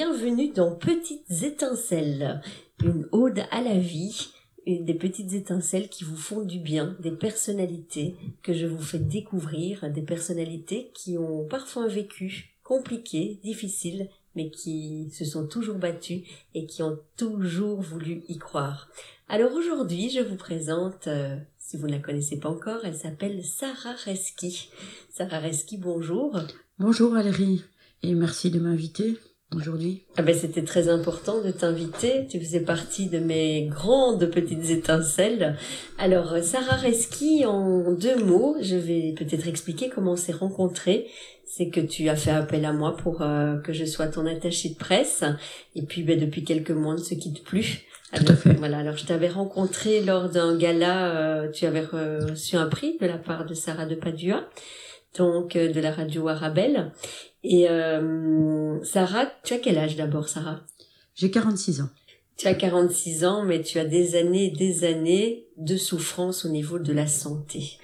bienvenue dans Petites étincelles, une ode à la vie, des petites étincelles qui vous font du bien, des personnalités que je vous fais découvrir, des personnalités qui ont parfois vécu compliqué, difficile, mais qui se sont toujours battues et qui ont toujours voulu y croire. Alors aujourd'hui, je vous présente, euh, si vous ne la connaissez pas encore, elle s'appelle Sarah Reski. Sarah Reski, bonjour. Bonjour Valérie et merci de m'inviter aujourd'hui. Ah ben, c'était très important de t'inviter. Tu faisais partie de mes grandes petites étincelles. Alors, Sarah Reski, en deux mots, je vais peut-être expliquer comment on s'est rencontrés. C'est que tu as fait appel à moi pour euh, que je sois ton attaché de presse. Et puis, ben, depuis quelques mois, on ne se quitte plus. Tout à fait. Voilà. Alors, je t'avais rencontré lors d'un gala. Euh, tu avais reçu un prix de la part de Sarah de Padua donc euh, de la radio Arabelle. Et euh, Sarah, tu as quel âge d'abord, Sarah? J'ai 46 ans. Tu as 46 ans, mais tu as des années et des années de souffrance au niveau de la santé.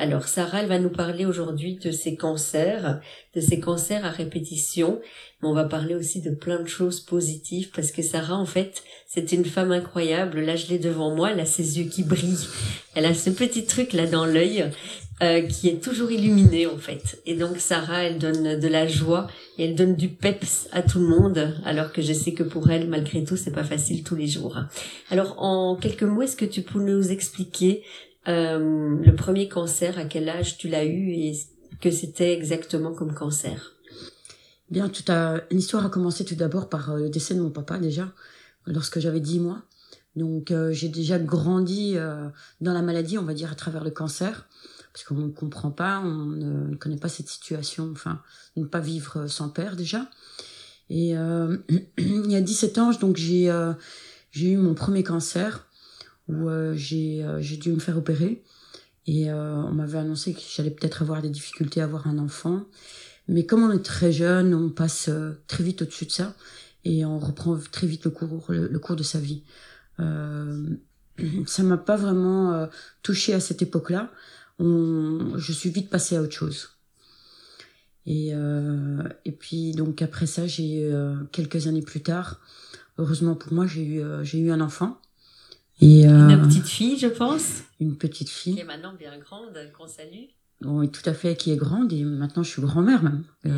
Alors Sarah, elle va nous parler aujourd'hui de ses cancers, de ses cancers à répétition, mais on va parler aussi de plein de choses positives parce que Sarah, en fait, c'est une femme incroyable. Là, je l'ai devant moi, elle a ses yeux qui brillent, elle a ce petit truc là dans l'œil euh, qui est toujours illuminée en fait. Et donc Sarah, elle donne de la joie et elle donne du peps à tout le monde, alors que je sais que pour elle, malgré tout, c'est pas facile tous les jours. Alors en quelques mots, est-ce que tu peux nous expliquer euh, le premier cancer, à quel âge tu l'as eu et que c'était exactement comme cancer? Bien, toute l'histoire a commencé tout d'abord par euh, le décès de mon papa déjà, lorsque j'avais 10 mois. Donc j'ai déjà grandi dans la maladie, on va dire, à travers le cancer parce qu'on ne comprend pas, on ne, connaît pas cette situation, enfin, ne pas vivre sans père déjà. Et euh, il y a 17 ans, donc j'ai euh, j'ai eu mon premier cancer où euh, j'ai j'ai dû me faire opérer et on m'avait annoncé que j'allais peut-être avoir des difficultés à avoir un enfant. Mais comme on est très jeune, on passe très vite au-dessus de ça et on reprend très vite le cours le, cours de sa vie. Euh, ça m'a pas vraiment touché à cette époque-là je suis vite passée à autre chose. Et, euh, et puis donc après ça, j'ai euh, quelques années plus tard, heureusement pour moi, j'ai eu euh, j'ai eu un enfant. Et, une petite fille, je pense. Une petite fille. Qui est maintenant bien grande, qu'on salue. Oui, tout à fait, qui est grande et maintenant je suis grand-mère même.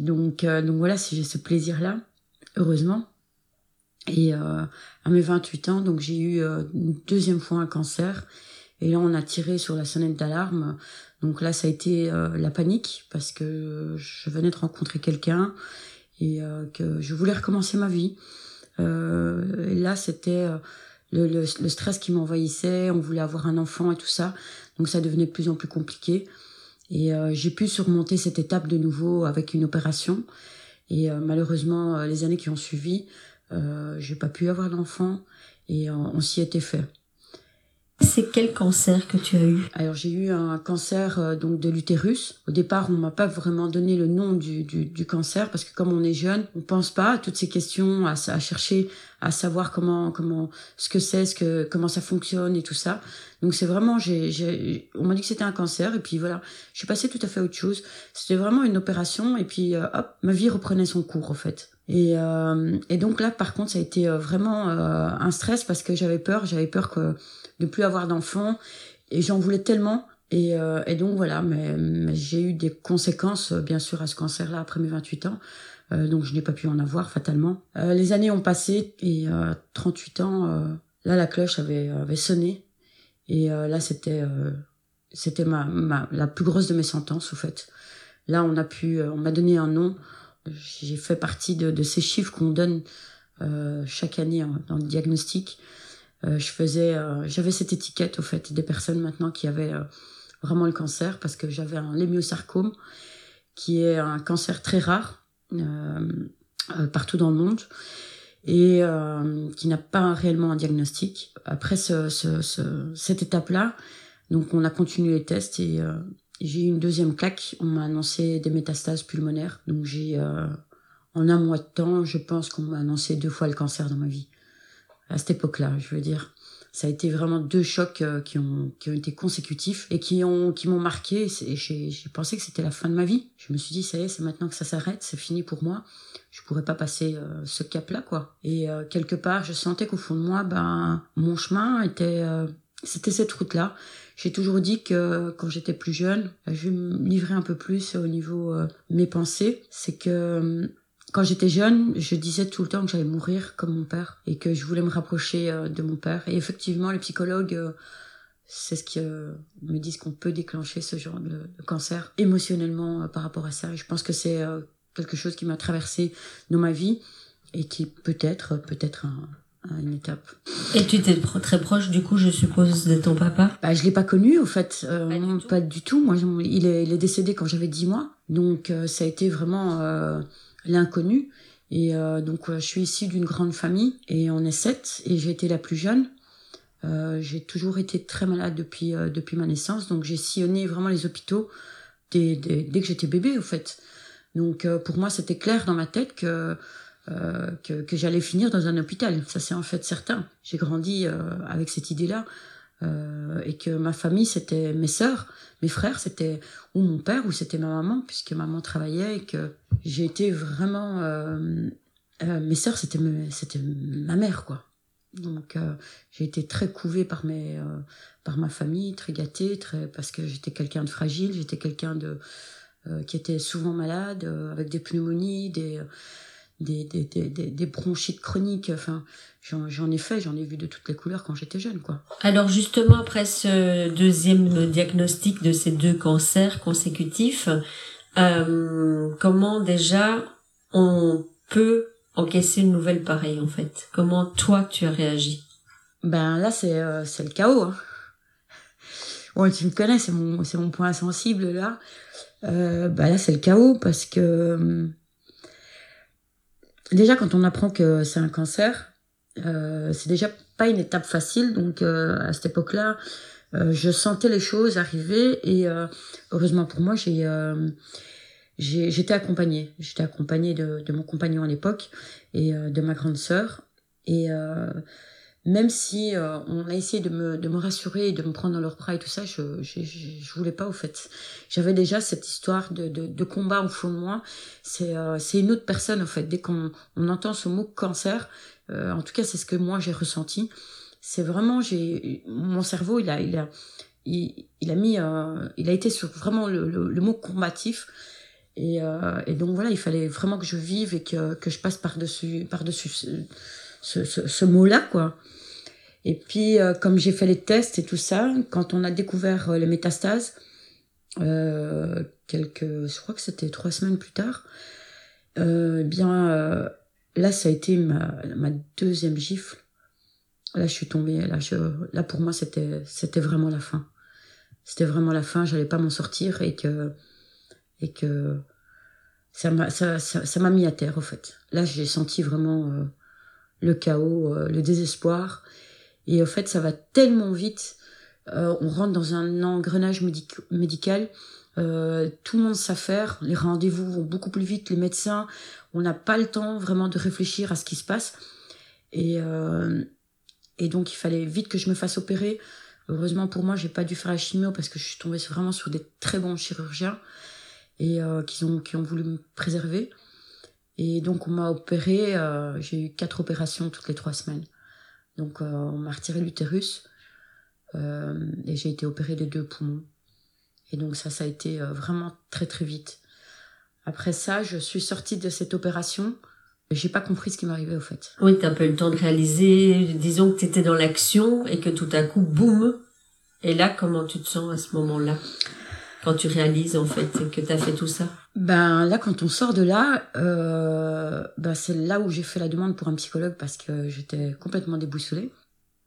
donc donc voilà, j'ai ce plaisir-là, heureusement. Et à mes 28 ans, donc j'ai eu une deuxième fois un cancer et là, on a tiré sur la sonnette d'alarme. Donc là, ça a été euh, la panique parce que je venais de rencontrer quelqu'un et euh, que je voulais recommencer ma vie. Euh, là, c'était le, le, le, stress qui m'envahissait. On voulait avoir un enfant et tout ça. Donc ça devenait de plus en plus compliqué. Et j'ai pu surmonter cette étape de nouveau avec une opération. Et malheureusement, les années qui ont suivi, j'ai pas pu avoir d'enfant et on s'y était fait. C'est quel cancer que tu as eu Alors j'ai eu un cancer euh, donc de l'utérus. Au départ, on m'a pas vraiment donné le nom du, du, cancer parce que comme on est jeune, on pense pas à toutes ces questions, à, à chercher à savoir comment comment ce que c'est, ce que comment ça fonctionne et tout ça. Donc c'est vraiment j'ai on m'a dit que c'était un cancer et puis voilà, je suis passée tout à fait à autre chose. C'était vraiment une opération et puis euh, hop, ma vie reprenait son cours en fait. Et, euh, et donc là par contre ça a été vraiment un stress parce que j'avais peur, j'avais peur que de plus avoir d'enfants. Et j'en voulais tellement. Et, euh, et donc voilà, mais, j'ai eu des conséquences, bien sûr, à ce cancer-là après mes 28 ans. Euh, donc je n'ai pas pu en avoir fatalement. Euh, les années ont passé et 38 ans, là la cloche avait, avait sonné. Et là c'était c'était ma, ma, la plus grosse de mes sentences au fait. Là on a pu, on m'a donné un nom. J'ai fait partie de, de ces chiffres qu'on donne chaque année dans le diagnostic. Euh, je faisais, euh, j'avais cette étiquette au fait des personnes maintenant qui avaient euh, vraiment le cancer parce que j'avais un lémiosarcome qui est un cancer très rare partout dans le monde et qui n'a pas réellement un diagnostic. Après ce, ce, ce, cette étape-là, donc on a continué les tests et j'ai eu une deuxième claque. On m'a annoncé des métastases pulmonaires. Donc j'ai, en un mois de temps, je pense qu'on m'a annoncé deux fois le cancer dans ma vie à cette époque-là, je veux dire. ça a été vraiment deux chocs euh, qui ont qui ont été consécutifs et qui ont qui m'ont marqué. J'ai pensé que c'était la fin de ma vie. Je me suis dit ça y est, c'est maintenant que ça s'arrête, c'est fini pour moi. Je pourrais pas passer euh, ce cap-là quoi. Et euh, quelque part, je sentais qu'au fond de moi, ben mon chemin était c'était cette route-là. J'ai toujours dit que quand j'étais plus jeune, je me livrer un peu plus au niveau euh, mes pensées. C'est que quand j'étais jeune, je disais tout le temps que j'allais mourir comme mon père et que je voulais me rapprocher euh, de mon père. Et effectivement, les psychologues, euh, c'est ce qui euh, me disent qu'on peut déclencher ce genre de, cancer émotionnellement par rapport à ça. Je pense que c'est quelque chose qui m'a traversé dans ma vie et qui peut-être, peut-être une étape. Et tu étais très proche, du coup, je suppose, de ton papa? Bah, Je l'ai pas connu, au fait. pas, du pas, du tout. Moi, il est, il est décédé quand j'avais 10 mois. Donc, ça a été vraiment l'inconnu. Et euh, donc, je suis issue d'une grande famille et on est sept et j'ai été la plus jeune. Euh, j'ai toujours été très malade depuis, euh, depuis ma naissance, donc j'ai sillonné vraiment les hôpitaux dès, dès, dès que j'étais bébé, au fait. Donc, pour moi, c'était clair dans ma tête que, que, que j'allais finir dans un hôpital. Ça, c'est en fait certain. J'ai grandi avec cette idée-là. Euh, et que ma famille, c'était mes sœurs, mes frères, c'était ou mon père ou c'était ma maman, puisque maman travaillait et que j'ai été vraiment... Euh, euh, mes sœurs, c'était c'était ma mère, quoi. Donc j'ai été très couvée par mes par ma famille, très gâtée, très parce que j'étais quelqu'un de fragile, j'étais quelqu'un de qui était souvent malade, avec des pneumonies, des des, des, des, des bronchites chroniques. Enfin, j'en ai fait, j'en ai vu de toutes les couleurs quand j'étais jeune, quoi. Alors justement, après ce deuxième diagnostic de ces deux cancers consécutifs, euh, comment déjà on peut encaisser une nouvelle pareille en fait? Comment toi tu as réagi? Ben là c'est euh, c'est le chaos. Hein. Bon, tu me connais, c'est mon c'est mon point sensible là. Euh, ben là c'est le chaos parce que hum, déjà quand on apprend que c'est un cancer, euh, c'est déjà pas une étape facile. Donc euh, à cette époque-là, euh, je sentais les choses arriver et heureusement pour moi, j'ai j'étais accompagnée. J'étais accompagnée de, de, mon compagnon à l'époque et de ma grande sœur. Et même si euh, on a essayé de me, de me rassurer et de me prendre dans leur bras et tout ça, je, je, je, voulais pas au fait. J'avais déjà cette histoire de, de, de, combat au fond de moi. C'est euh, une autre personne en fait. Dès qu'on on entend ce mot cancer, euh, en tout cas c'est ce que moi j'ai ressenti. C'est vraiment j'ai mon cerveau il a il a il, il a mis il a été sur vraiment le, le, mot combatif. Et, et donc voilà, il fallait vraiment que je vive et que, que je passe par-dessus par-dessus ce, ce, ce mot-là, quoi. Et puis, euh, comme j'ai fait les tests et tout ça, quand on a découvert euh, les métastases, euh, quelques, je crois que c'était trois semaines plus tard, euh, bien là, ça a été ma, ma deuxième gifle. Là, je suis tombée. Là, je, là pour moi, c'était, vraiment la fin. C'était vraiment la fin. J'allais pas m'en sortir et que, et que ça m'a, ça, ça, ça mis à terre, au fait. Là, j'ai senti vraiment le chaos, euh, le désespoir. Et au fait, ça va tellement vite. Euh, on rentre dans un engrenage médical. Euh, tout le monde s'affaire, les rendez-vous vont beaucoup plus vite, les médecins, on n'a pas le temps vraiment de réfléchir à ce qui se passe. Et, et donc il fallait vite que je me fasse opérer. Heureusement pour moi, j'ai pas dû faire la chimio parce que je suis tombée vraiment sur des très bons chirurgiens et ont qui ont voulu me préserver. Et donc, on m'a opéré, euh, j'ai eu quatre opérations toutes les trois semaines. Donc, euh, on m'a retiré l'utérus euh, et j'ai été opérée des deux poumons. Et donc, ça, ça a été euh, vraiment très, très vite. Après ça, je suis sortie de cette opération. J'ai pas compris ce qui m'arrivait au fait. Oui, t'as pas eu le temps de réaliser. Disons que t'étais dans l'action et que tout à coup, boum. Et là, comment tu te sens à ce moment-là? Quand tu réalises en fait que tu as fait tout ça? Ben là, quand on sort de là, euh, ben, c'est là où j'ai fait la demande pour un psychologue parce que j'étais complètement déboussolée.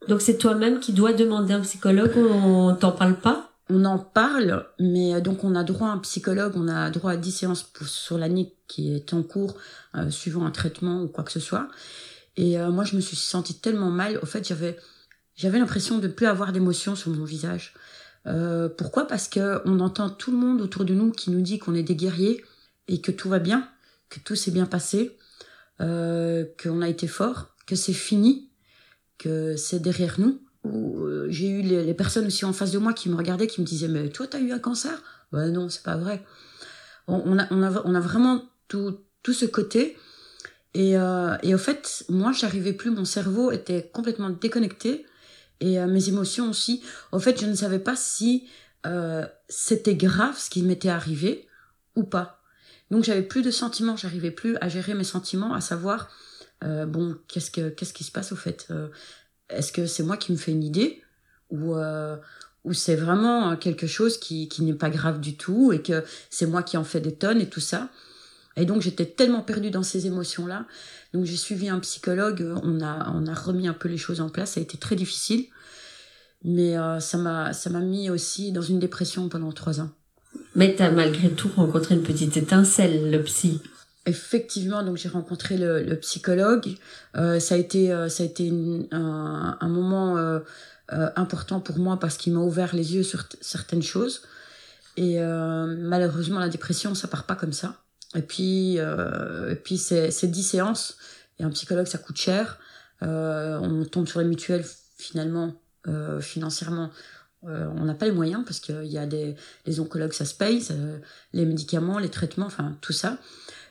Donc c'est toi-même qui dois demander un psychologue, on t'en parle pas? On en parle, mais euh, donc on a droit à un psychologue, on a droit à 10 séances pour, sur l'année qui est en cours, euh, suivant un traitement ou quoi que ce soit. Et euh, moi, je me suis sentie tellement mal. Au fait, j'avais j'avais l'impression de ne plus avoir d'émotion sur mon visage. Euh, pourquoi? Parce que on entend tout le monde autour de nous qui nous dit qu'on est des guerriers et que tout va bien, que tout s'est bien passé, euh, qu'on a été fort, que c'est fini, que c'est derrière nous. euh, j'ai eu les, personnes aussi en face de moi qui me regardaient, qui me disaient mais toi t'as eu un cancer? Ben non, c'est pas vrai. On, a, on, a, on a vraiment tout, tout ce côté. Et, euh, et au fait, moi, j'arrivais plus, mon cerveau était complètement déconnecté et euh, mes émotions aussi. Au fait, je ne savais pas si euh, c'était grave ce qui m'était arrivé ou pas. Donc j'avais plus de sentiments, j'arrivais plus à gérer mes sentiments, à savoir euh, bon qu'est-ce que qu'est-ce qui se passe au fait. Euh, est-ce que c'est moi qui me fais une idée ou euh, ou c'est vraiment quelque chose qui qui n'est pas grave du tout et que c'est moi qui en fais des tonnes et tout ça. Et donc j'étais tellement perdue dans ces émotions là. Donc j'ai suivi un psychologue, on a on a remis un peu les choses en place, ça a été très difficile. Mais euh, ça m'a ça m'a mis aussi dans une dépression pendant trois ans. Mais tu as malgré tout rencontré une petite étincelle, le psy. Effectivement, donc j'ai rencontré le, le psychologue. Euh, ça a été euh, ça a été une, un, un, moment important pour moi parce qu'il m'a ouvert les yeux sur certaines choses. Et malheureusement, la dépression, ça part pas comme ça. Et puis et puis c'est c'est dix séances. Et un psychologue, ça coûte cher. on tombe sur les mutuelles finalement financièrement euh, on n'a pas les moyens parce qu'il y a des les oncologues, ça se paye, les médicaments, les traitements, enfin tout ça.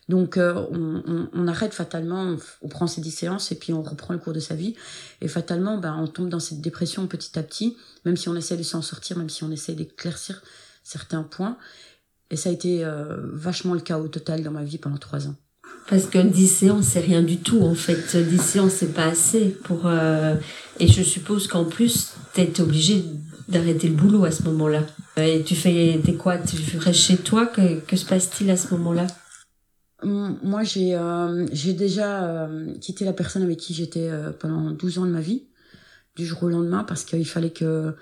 Donc euh, on, on, arrête fatalement, on, on, prend ces 10 séances et puis on reprend le cours de sa vie. Et fatalement, ben, on tombe dans cette dépression petit à petit, même si on essaie de s'en sortir, même si on essaie d'éclaircir certains points. Et ça a été euh, vachement le au total dans ma vie pendant trois ans. Parce que 10 séances, c'est rien du tout, en fait. 10 séances, c'est pas assez pour... Euh... Et je suppose qu'en plus, t'es obligé d'arrêter le boulot à ce moment-là. Et tu fais quoi? Tu restes chez toi? Que, que se passe-t-il à ce moment-là? Moi, j'ai euh, j'ai déjà quitté la personne avec qui j'étais pendant 12 ans de ma vie, du jour au lendemain, parce qu'il fallait que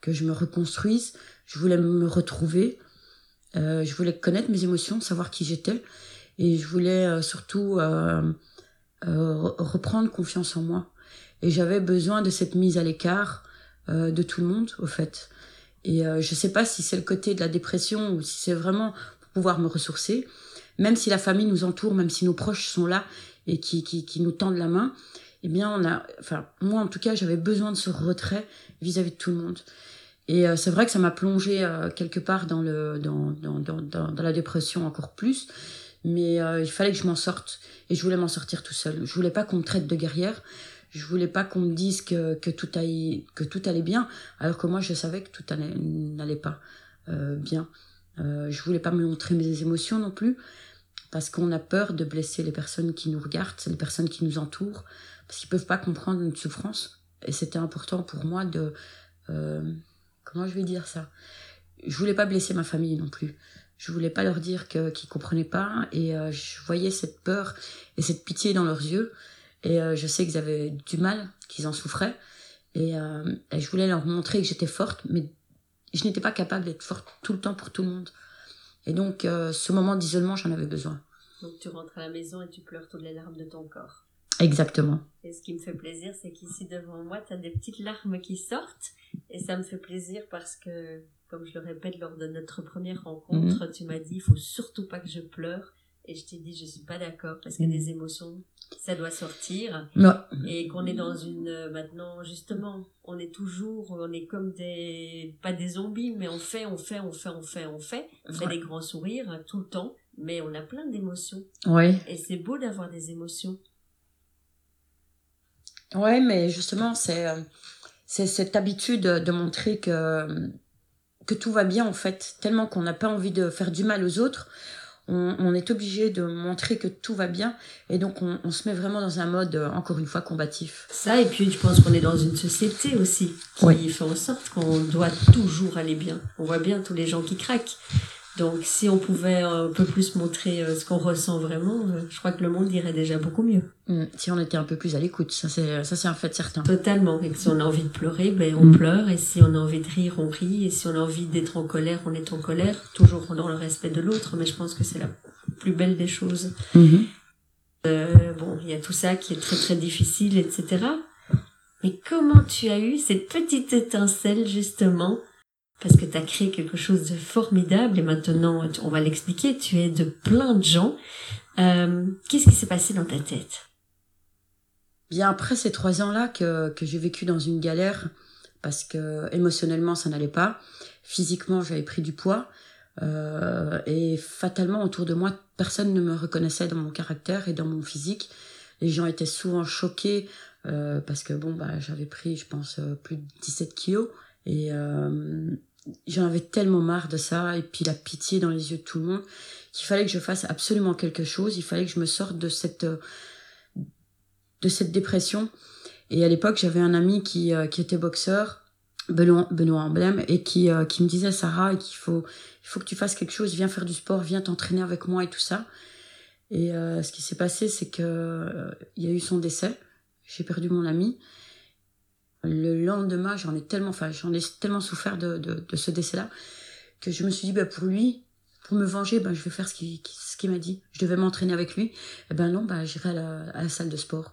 que je me reconstruise. Je voulais me retrouver. Euh, je voulais connaître mes émotions, savoir qui j'étais, et je voulais euh, surtout euh, reprendre confiance en moi. Et j'avais besoin de cette mise à l'écart de tout le monde, au fait. Et je sais pas si c'est le côté de la dépression ou si c'est vraiment pour pouvoir me ressourcer. Même si la famille nous entoure, même si nos proches sont là et qui, qui, nous tendent la main, eh bien, on a, enfin, moi en tout cas, j'avais besoin de ce retrait vis-à-vis -vis de tout le monde. Et euh, c'est vrai que ça m'a plongé euh, quelque part dans, le, dans, dans, dans, dans, la dépression encore plus. Mais euh, il fallait que je m'en sorte. Et je voulais m'en sortir tout seul. Je voulais pas qu'on me traite de guerrière je voulais pas qu'on me dise que, que, tout allait, que tout allait bien, alors que moi je savais que tout n'allait pas euh, bien. Euh, je voulais pas me montrer mes émotions non plus, parce qu'on a peur de blesser les personnes qui nous regardent, les personnes qui nous entourent, parce qu'ils peuvent pas comprendre notre souffrance. Et c'était important pour moi de... Euh, comment je vais dire ça? Je voulais pas blesser ma famille non plus. Je voulais pas leur dire que qu'ils comprenaient pas, et euh, je voyais cette peur et cette pitié dans leurs yeux. Et euh, je sais qu'ils avaient du mal, qu'ils en souffraient. Et, euh, et, je voulais leur montrer que j'étais forte, mais je n'étais pas capable d'être forte tout le temps pour tout le monde. Et donc, ce moment d'isolement, j'en avais besoin. Donc, tu rentres à la maison et tu pleures toutes les larmes de ton corps. Exactement. Et ce qui me fait plaisir, c'est qu'ici devant moi, tu as des petites larmes qui sortent. Et ça me fait plaisir parce que, comme je le répète lors de notre première rencontre, mmh. tu m'as dit, il faut surtout pas que je pleure. Et je t'ai dit, je suis pas d'accord parce que mmh. des émotions, ça doit sortir ouais. et qu'on est dans une maintenant justement on est toujours on est comme des pas des zombies mais on fait on fait on fait on fait on fait on fait ouais. des grands sourires tout le temps mais on a plein d'émotions et c'est beau d'avoir des émotions ouais mais justement c'est c'est cette habitude de montrer que que tout va bien en fait tellement qu'on n'a pas envie de faire du mal aux autres on, on, est obligé de montrer que tout va bien et donc on, on, se met vraiment dans un mode euh, encore une fois combatif. Ça et puis je pense qu'on est dans une société aussi qui oui. fait en sorte qu'on doit toujours aller bien. On voit bien tous les gens qui craquent. Donc si on pouvait un peu plus montrer euh, ce qu'on ressent vraiment, euh, je crois que le monde irait déjà beaucoup mieux. Mmh. Si on était un peu plus à l'écoute, ça c'est ça c'est un fait certain. Totalement. Et si on a envie de pleurer, ben on mmh. pleure. Et si on a envie de rire, on rit. Et si on a envie d'être en colère, on est en colère. Toujours dans le respect de l'autre. Mais je pense que c'est la plus belle des choses. Mmh. Euh, bon, il y a tout ça qui est très très difficile, etc. Mais comment tu as eu cette petite étincelle justement parce que tu as créé quelque chose de formidable et maintenant, on va l'expliquer, tu es de plein de gens. Euh, Qu'est-ce qui s'est passé dans ta tête? Bien après ces trois ans-là que, que j'ai vécu dans une galère, parce que émotionnellement ça n'allait pas, physiquement j'avais pris du poids, euh, et fatalement autour de moi personne ne me reconnaissait dans mon caractère et dans mon physique. Les gens étaient souvent choqués euh, parce que bon bah j'avais pris je pense plus de 17 kilos et j'en avais tellement marre de ça et puis la pitié dans les yeux de tout le monde qu'il fallait que je fasse absolument quelque chose, il fallait que je me sorte de cette de cette dépression. Et à l'époque, j'avais un ami qui, qui était boxeur, Benoît, Benoît Emblème, et qui, qui me disait Sarah, qu'il faut, il faut que tu fasses quelque chose, viens faire du sport, viens t'entraîner avec moi et tout ça. Et ce qui s'est passé, c'est que il y a eu son décès. J'ai perdu mon ami. Le lendemain, j'en ai tellement, enfin, j'en ai tellement souffert de, de, de ce décès-là que je me suis dit, bah, pour lui, pour me venger, bah, je vais faire ce qu'il ce m'a dit. Je devais m'entraîner avec lui. Et eh ben non, bah, j'irai à la, à la salle de sport.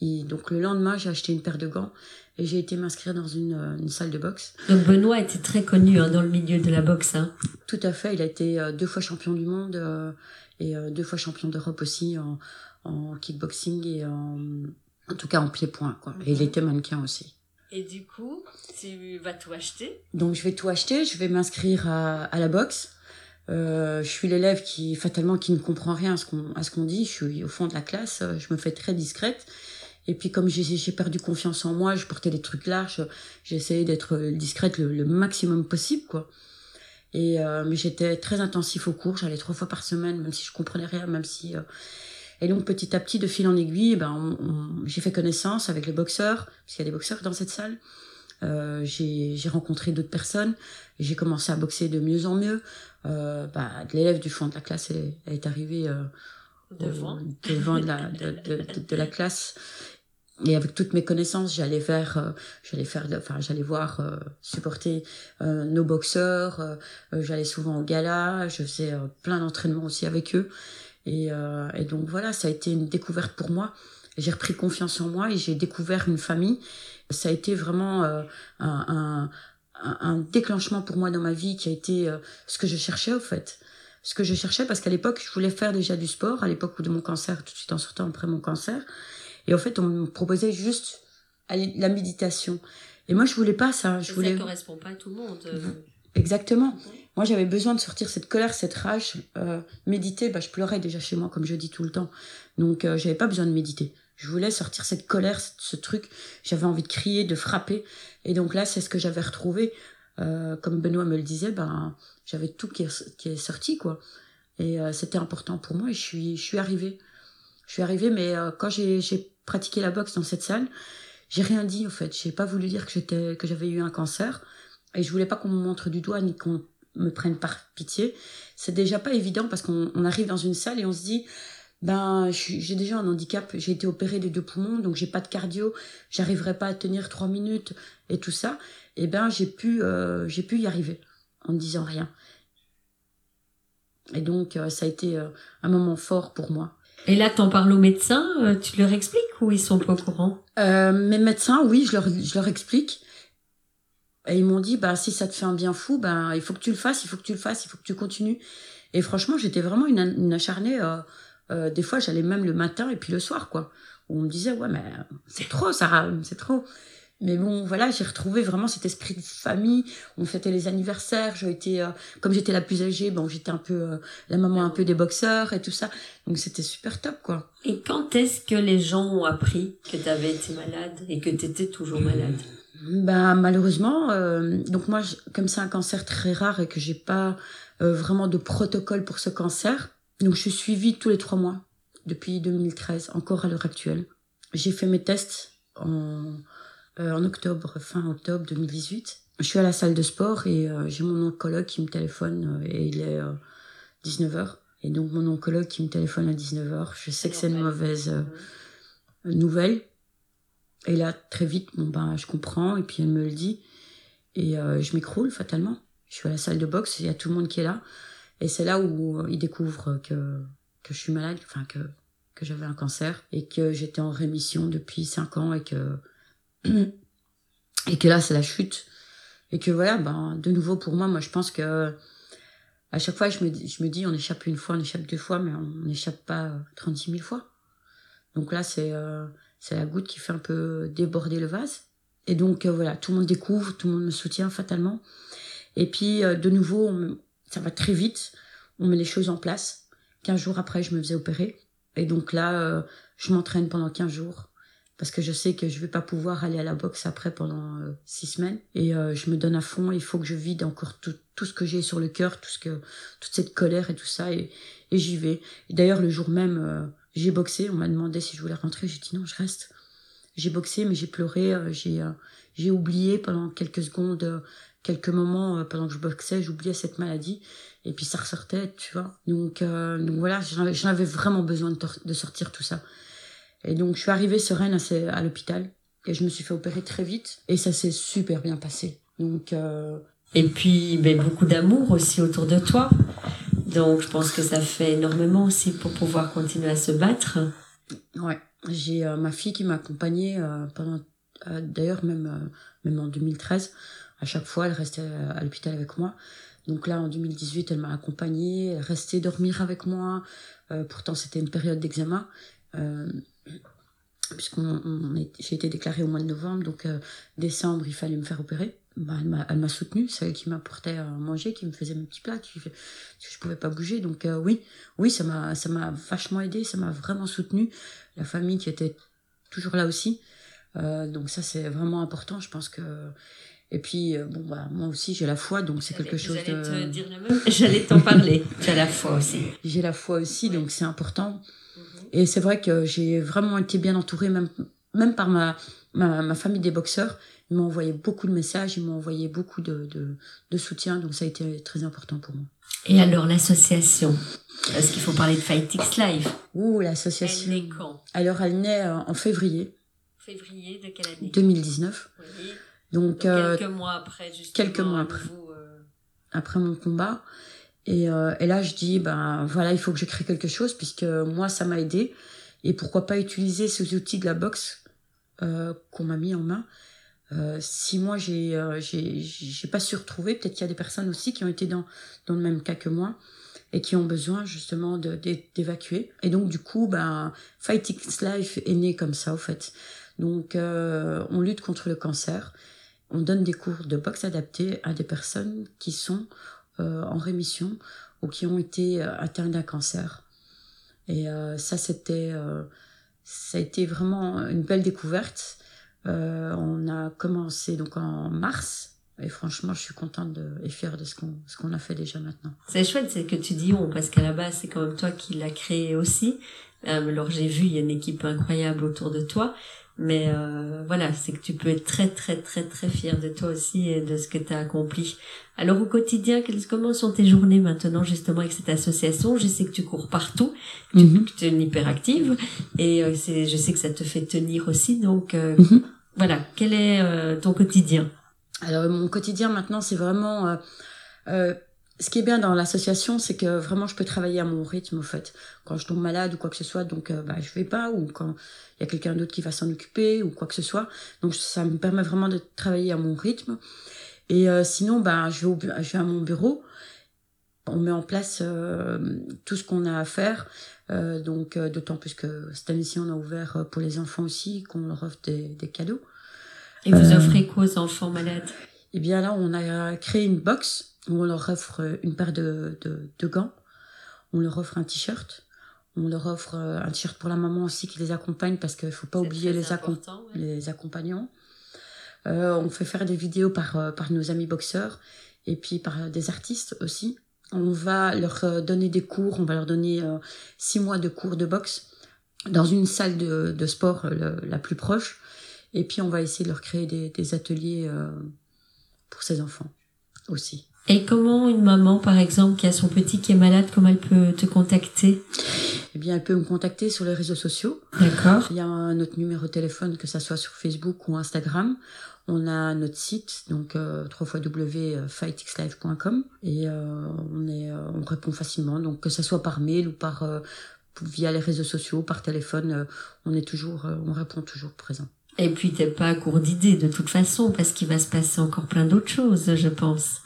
Et donc le lendemain, j'ai acheté une paire de gants et j'ai été m'inscrire dans une, une, salle de boxe. Donc Benoît était très connu hein, dans le milieu de la boxe. Hein. Tout à fait. Il a été euh, deux fois champion du monde euh, et euh, deux fois champion d'Europe aussi en, en kickboxing et en, en tout cas en pied-point. Quoi. Et il était mannequin aussi. Et du coup, tu vas tout acheter? Donc je vais tout acheter, je vais m'inscrire à, à, la boxe. Euh, je suis l'élève qui fatalement qui ne comprend rien à ce qu'on dit. Je suis au fond de la classe, je me fais très discrète. Et puis comme j'ai perdu confiance en moi, je portais des trucs larges, essayé d'être discrète le, le, maximum possible quoi. Et euh, mais j'étais très intensif au cours, j'allais trois fois par semaine, même si je comprenais rien, même si euh, et donc petit à petit, de fil en aiguille, ben, j'ai fait connaissance avec les boxeurs, parce qu'il y a des boxeurs dans cette salle. Euh, j'ai rencontré d'autres personnes, j'ai commencé à boxer de mieux en mieux. Euh, bah, l'élève du fond de la classe, elle est arrivée euh, devant, devant de, la, de, de, de, la classe. Et avec toutes mes connaissances, j'allais vers, euh, j'allais faire, enfin, j'allais voir supporter nos boxeurs. j'allais souvent au gala, je faisais plein d'entraînements aussi avec eux. Et, euh, et, donc voilà, ça a été une découverte pour moi. J'ai repris confiance en moi et j'ai découvert une famille. Ça a été vraiment euh, un, un, un, déclenchement pour moi dans ma vie qui a été euh, ce que je cherchais au fait. Ce que je cherchais parce qu'à l'époque, je voulais faire déjà du sport, à l'époque de mon cancer, tout de suite en sortant après mon cancer. Et en fait, on me proposait juste la méditation. Et moi, je voulais pas ça. Je voulais... Ça correspond pas à tout le monde. Exactement. Moi, j'avais besoin de sortir cette colère, cette rage. Euh, méditer, bah, je pleurais déjà chez moi, comme je dis tout le temps. Donc, euh, j'avais pas besoin de méditer. Je voulais sortir cette colère, ce truc. J'avais envie de crier, de frapper. Et donc là, c'est ce que j'avais retrouvé. Euh, comme Benoît me le disait, ben, j'avais tout qui est, qui est, sorti, quoi. Et euh, c'était important pour moi. Et je suis, je suis arrivée. Je suis arrivée, mais quand j'ai pratiqué la boxe dans cette salle, j'ai rien dit, en fait. J'ai pas voulu dire que que j'avais eu un cancer. Et je voulais pas qu'on me montre du doigt ni qu'on me prennent par pitié. C'est déjà pas évident parce qu'on arrive dans une salle et on se dit, ben j'ai déjà un handicap, j'ai été opéré des deux poumons, donc j'ai pas de cardio, j'arriverai pas à tenir trois minutes et tout ça. Et ben j'ai pu euh, j'ai pu y arriver en ne disant rien. Et donc euh, ça a été euh, un moment fort pour moi. Et là, t'en parles aux médecins, tu leur expliques ou ils sont pas au courant? Mes médecins, oui, je leur, je leur explique. Et ils m'ont dit, bah, si ça te fait un bien fou, bah, il faut que tu le fasses, il faut que tu le fasses, il faut que tu continues. Et franchement, j'étais vraiment une, acharnée. Euh, euh, des fois, j'allais même le matin et puis le soir, quoi. on me disait, ouais, mais c'est trop, Sarah, c'est trop. Mais bon, voilà, j'ai retrouvé vraiment cet esprit de famille. On fêtait les anniversaires. J'ai été, euh, comme j'étais la plus âgée, bon, j'étais un peu euh, la maman un peu des boxeurs et tout ça. Donc c'était super top, quoi. Et quand est-ce que les gens ont appris que tu avais été malade et que tu étais toujours malade? Bah malheureusement, euh, donc moi comme c'est un cancer très rare et que j'ai pas vraiment de protocole pour ce cancer, donc je suis suivie tous les trois mois depuis 2013, encore à l'heure actuelle. J'ai fait mes tests en, en octobre, fin octobre 2018. Je suis à la salle de sport et j'ai mon oncologue qui me téléphone et il est 19h. Et donc mon oncologue qui me téléphone à 19h, je sais que c'est une mauvaise nouvelle et là, très vite, bon, ben, je comprends, et puis elle me le dit. Et euh, je m'écroule fatalement. Je suis à la salle de boxe, il y a tout le monde qui est là. Et c'est là où il découvre que, que je suis malade, enfin que, que j'avais un cancer, et que j'étais en rémission depuis 5 ans, et que, et que là, c'est la chute. Et que voilà, ben, de nouveau pour moi, moi je pense que à chaque fois, je me, je me dis, on échappe une fois, on échappe deux fois, mais on n'échappe pas 36 000 fois. Donc là, c'est... Euh, c'est la goutte qui fait un peu déborder le vase. Et donc voilà, tout le monde découvre, tout le monde me soutient fatalement. Et puis de nouveau, ça va très vite, on met les choses en place. 15 jours après, je me faisais opérer. Et donc là, je m'entraîne pendant 15 jours parce que je sais que je vais pas pouvoir aller à la boxe après pendant euh, six semaines. Et euh, je me donne à fond. Il faut que je vide encore tout, tout ce que j'ai sur le cœur tout ce que toute cette colère et tout ça. Et, et j'y vais. D'ailleurs le jour même euh, j'ai boxé. On m'a demandé si je voulais rentrer. J'ai dit non je reste. J'ai boxé mais j'ai pleuré. J'ai j'ai oublié pendant quelques secondes quelques moments pendant que je boxais j'oubliais cette maladie. Et puis ça ressortait tu vois. Donc donc voilà j'en avais vraiment besoin de, de sortir tout ça et donc, je suis arrivée sereine à, à l'hôpital. Et je me suis fait opérer très vite. Et ça s'est super bien passé. Donc. Euh... Et puis, ben, beaucoup d'amour aussi autour de toi. Donc, je pense que ça fait énormément aussi pour pouvoir continuer à se battre. Ouais. J'ai euh, ma fille qui m'a accompagnée euh, pendant. Euh, d'ailleurs, même, même en 2013. À chaque fois, elle restait à l'hôpital avec moi. Donc là, en 2018, elle m'a accompagnée, elle restait dormir avec moi. pourtant, c'était une période d'examen. Puisqu'on j'ai été déclarée au mois de novembre, donc euh, décembre, il fallait me faire opérer. Bah, elle m'a soutenue, c'est elle qui m'apportait à manger, qui me faisait mes petits plats, qui, que je pouvais pas bouger. Donc euh, oui, oui, ça m'a ça m'a vachement aidé, ça m'a vraiment soutenue. La famille qui était toujours là aussi. Euh, donc ça c'est vraiment important, je pense que. Et puis bon bah moi aussi j'ai la foi, donc c'est quelque chose de. Te dire la même. J'allais t'en parler. J'ai la foi aussi. J'ai la foi aussi, donc c'est important. Et c'est vrai que j'ai vraiment été bien entourée, même, même par ma, ma, ma famille des boxeurs. Ils m'ont envoyé beaucoup de messages, ils m'ont envoyé beaucoup de, de, de, soutien, donc ça a été très important pour moi. Et alors l'association? Est-ce qu'il faut parler de Fight X Live Ouh, l'association. Elle naît quand? Alors elle naît euh, en février. Février de quelle année? 2019. Oui. Donc, euh, quelques mois après, justement. Quelques mois après. Euh... Après mon combat. Et, euh, et, là, je dis, ben voilà, il faut que je crée quelque chose puisque moi, ça m'a aidé. Et pourquoi pas utiliser ces outils de la boxe euh, qu'on m'a mis en main. Euh, si moi, j'ai j'ai pas su retrouver, peut-être qu'il y a des personnes aussi qui ont été dans, dans le même cas que moi et qui ont besoin justement d'évacuer. Et donc, du coup, ben, Fight X Life est né comme ça, au fait. Donc, on lutte contre le cancer. On donne des cours de boxe adaptés à des personnes qui sont en rémission ou qui ont été euh, atteints d'un cancer. Et euh, ça, c'était, ça a été vraiment une belle découverte. on a commencé donc en mars et franchement, je suis contente et fière de ce qu'on ce qu'on a fait déjà maintenant. C'est chouette, c'est que tu dis on, parce qu'à la base, c'est quand même toi qui l'as créé aussi. alors j'ai vu, il y a une équipe incroyable autour de toi. Mais euh, voilà, c'est que tu peux être très très très très fier de toi aussi et de ce que tu as accompli. Alors au quotidien, comment sont tes journées maintenant justement avec cette association? Je sais que tu cours partout, tu, mhm. es une hyperactive et euh, c'est, je sais que ça te fait tenir aussi. Donc euh, mhm. voilà, quel est euh, ton quotidien? Alors mon quotidien maintenant, c'est vraiment ce qui est bien dans l'association, c'est que vraiment je peux travailler à mon rythme au fait. Quand je tombe malade ou quoi que ce soit, donc euh, bah, je vais pas, ou quand il y a quelqu'un d'autre qui va s'en occuper ou quoi que ce soit. Donc ça me permet vraiment de travailler à mon rythme. Et euh, sinon, bah, je, vais au, je vais à mon bureau. On met en place euh, tout ce qu'on a à faire. donc d'autant plus que cette année-ci, on a ouvert pour les enfants aussi, qu'on leur offre des, des cadeaux. Et vous offrez quoi aux enfants malades? Eh bien là, on a créé une box on leur offre une paire de, de, gants, on leur offre un t-shirt, on leur offre euh, un t-shirt pour la maman aussi qui les accompagne parce qu'il faut pas oublier les, les accompagnants. Euh, on fait faire des vidéos par, euh, par nos amis boxeurs et puis par des artistes aussi. On va leur donner des cours, on va leur donner six mois de cours de boxe dans une salle de, de sport la plus proche. Et puis on va essayer de leur créer des, des ateliers pour ces enfants aussi. Et comment une maman, par exemple, qui a son petit qui est malade, comment elle peut te contacter? Eh bien, elle peut me contacter sur les réseaux sociaux. D'accord. Il y a notre numéro de téléphone, que ça soit sur Facebook ou Instagram. On a notre site, donc euh, www.fightxlive.com et euh, on est, euh, on répond facilement. Donc que ça soit par mail ou par euh, via les réseaux sociaux, par téléphone, euh, on est toujours, on répond toujours présent. Et puis t'es pas à court d'idées de toute façon, parce qu'il va se passer encore plein d'autres choses, je pense.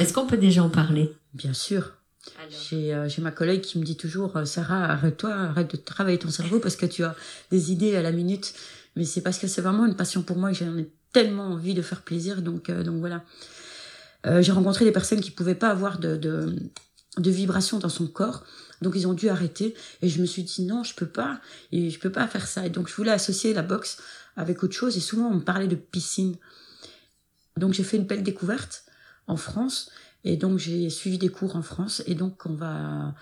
Est-ce qu'on peut déjà en parler? Bien sûr. J'ai euh, ma collègue qui me dit toujours, euh, Sarah, arrête-toi, arrête de travailler ton cerveau parce que tu as des idées à la minute. Mais c'est parce que c'est vraiment une passion pour moi et j'en ai tellement envie de faire plaisir. Donc, euh, donc voilà. j'ai rencontré des personnes qui pouvaient pas avoir de, de, de vibrations dans son corps. Donc ils ont dû arrêter et je me suis dit non, je peux pas et je peux pas faire ça. Et donc je voulais associer la boxe avec autre chose et souvent on me parlait de piscine. Donc j'ai fait une belle découverte en France et donc j'ai suivi des cours en France et donc on va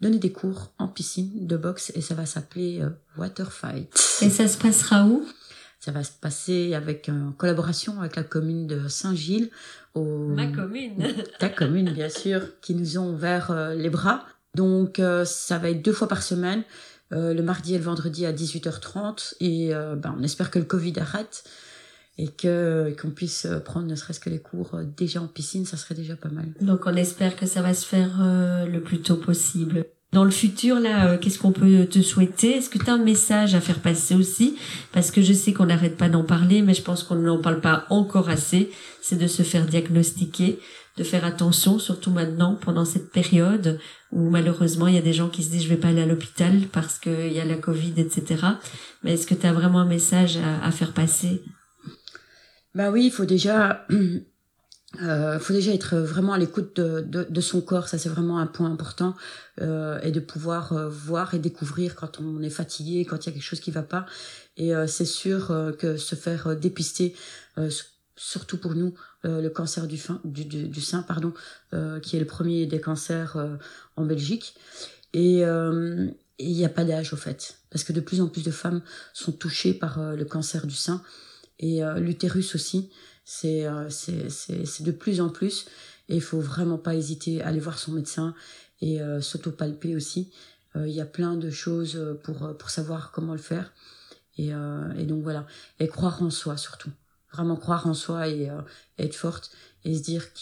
donner des cours en piscine de boxe et ça va s'appeler euh, Waterfight. Et ça se passera où? Ça va se passer avec une collaboration avec la commune de Saint-Gilles. Au... Ma commune Ta commune bien sûr, qui nous ont ouvert euh, les bras. Donc euh, ça va être deux fois par semaine. Le mardi et le vendredi à 18h30 et ben, on espère que le Covid arrête et que qu'on puisse prendre ne serait-ce que les cours euh, déjà en piscine, ça serait déjà pas mal. Donc on espère que ça va se faire euh, le plus tôt possible. Dans le futur, là, euh, qu'est-ce qu'on peut te souhaiter? Est-ce que tu as un message à faire passer aussi? Parce que je sais qu'on n'arrête pas d'en parler, mais je pense qu'on n'en parle pas encore assez. C'est de se faire diagnostiquer, de faire attention, surtout maintenant, pendant cette période où malheureusement il y a des gens qui se disent je vais pas aller à l'hôpital parce qu'il y a la Covid, etc. Mais est-ce que tu as vraiment un message à, à faire passer? Bah oui, il faut déjà, euh, faut déjà être vraiment à l'écoute de, de, de, son corps. Ça, c'est vraiment un point important. Euh, et de pouvoir euh, voir et découvrir quand on est fatigué, quand il y a quelque chose qui va pas. Et euh, c'est sûr euh, que se faire dépister, surtout pour nous, le cancer du, fin, du, du, du sein, pardon, qui est le premier des cancers en Belgique. Et il n'y a pas d'âge, au fait. Parce que de plus en plus de femmes sont touchées par le cancer du sein. Et l'utérus aussi, c'est c'est de plus en plus. Et il faut vraiment pas hésiter à aller voir son médecin et euh, s'autopalper aussi. Il y a plein de choses pour, pour savoir comment le faire. Et, et donc voilà. Et croire en soi surtout. Vraiment croire en soi et, être forte et se dire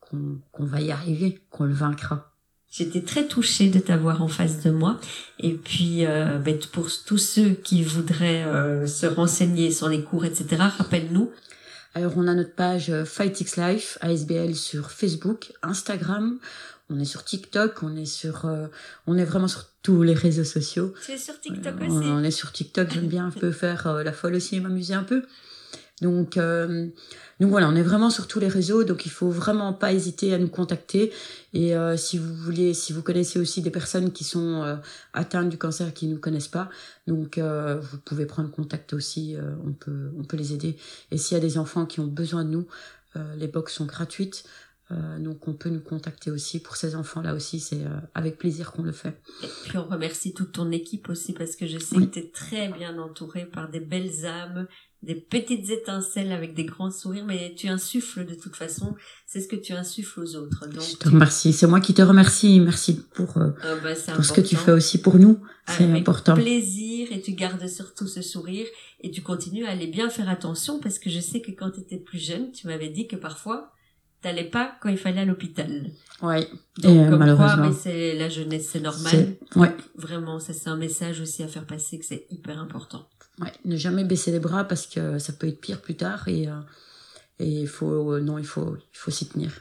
qu'on qu'on va y arriver, qu'on le vaincra. J'étais très touchée de t'avoir en face de moi. Et puis, euh, ben, pour tous ceux qui voudraient euh, se renseigner sur les cours, etc., rappelle-nous. Alors, on a notre page euh, FightX Life, ASBL, sur Facebook, Instagram. On est sur TikTok, on est sur, euh, on est vraiment sur tous les réseaux sociaux. Tu es sur TikTok aussi. On, est sur TikTok. J'aime bien un peu faire la folle aussi et m'amuser un peu. Donc, euh, donc voilà, on est vraiment sur tous les réseaux, donc il faut vraiment pas hésiter à nous contacter. Et euh, si vous voulez, si vous connaissez aussi des personnes qui sont euh, atteintes du cancer qui nous connaissent pas, donc euh, vous pouvez prendre contact aussi. Euh, on peut, on peut les aider. Et s'il y a des enfants qui ont besoin de nous, les box sont gratuites. donc on peut nous contacter aussi pour ces enfants-là aussi, c'est avec plaisir qu'on le fait. Et puis on remercie toute ton équipe aussi parce que je sais que tu es très bien entouré par des belles âmes, des petites étincelles avec des grands sourires, mais tu insuffles de toute façon, c'est ce que tu insuffles aux autres. Donc, je te remercie, c'est moi qui te remercie, merci pour, euh, ah bah, pour ce que tu fais aussi pour nous, c'est important. plaisir et tu gardes surtout ce sourire et tu continues à aller bien faire attention parce que je sais que quand tu étais plus jeune, tu m'avais dit que parfois t'allais pas quand il fallait à l'hôpital. Ouais. Donc, malheureusement. mais c'est la jeunesse, c'est normal. Ouais. Vraiment, ça c'est un message aussi à faire passer que c'est hyper important. Ouais, ne jamais baisser les bras parce que ça peut être pire plus tard et euh, et il faut euh, non, il faut il faut s'y tenir.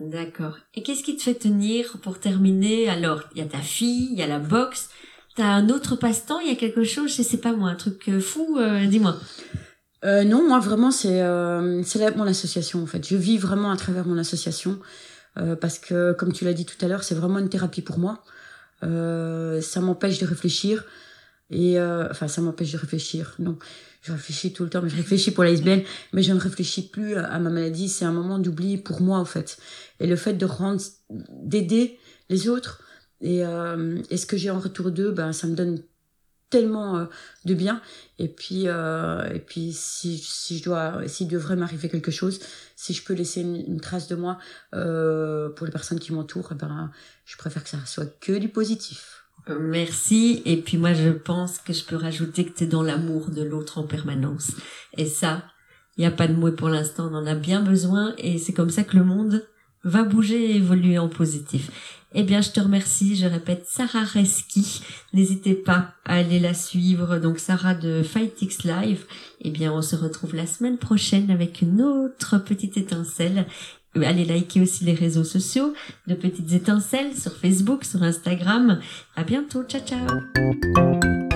D'accord. Et qu'est-ce qui te fait tenir pour terminer? Alors, il y a ta fille, il y a la boxe, t'as un autre passe-temps, il y a quelque chose, je sais pas moi, un truc euh, fou, dis-moi. Euh, non, moi vraiment c'est euh, c'est mon association en fait. Je vis vraiment à travers mon association parce que comme tu l'as dit tout à l'heure, c'est vraiment une thérapie pour moi. ça m'empêche de réfléchir, et euh, enfin, ça m'empêche de réfléchir. Non, je réfléchis tout le temps, mais je réfléchis pour l'ASBL, mais je ne réfléchis plus à ma maladie. C'est un moment d'oubli pour moi, en fait. Et le fait de rendre, d'aider les autres et, euh, et ce que j'ai en retour d'eux, ben, ça me donne tellement euh, de bien. Et puis, euh, et puis si, si je dois, s'il devrait m'arriver quelque chose, si je peux laisser une, trace de moi euh, pour les personnes qui m'entourent, ben, je préfère que ça soit que du positif. Merci. Et puis moi, je pense que je peux rajouter que tu es dans l'amour de l'autre en permanence. Et ça, il n'y a pas de mots pour l'instant. On en a bien besoin. Et c'est comme ça que le monde va bouger et évoluer en positif. Eh bien, je te remercie. Je répète, Sarah Reski. N'hésitez pas à aller la suivre. Donc, Sarah de FightX Live. Eh bien, on se retrouve la semaine prochaine avec une autre petite étincelle allez liker aussi les réseaux sociaux, de petites étincelles sur Facebook, sur Instagram. À bientôt, ciao ciao.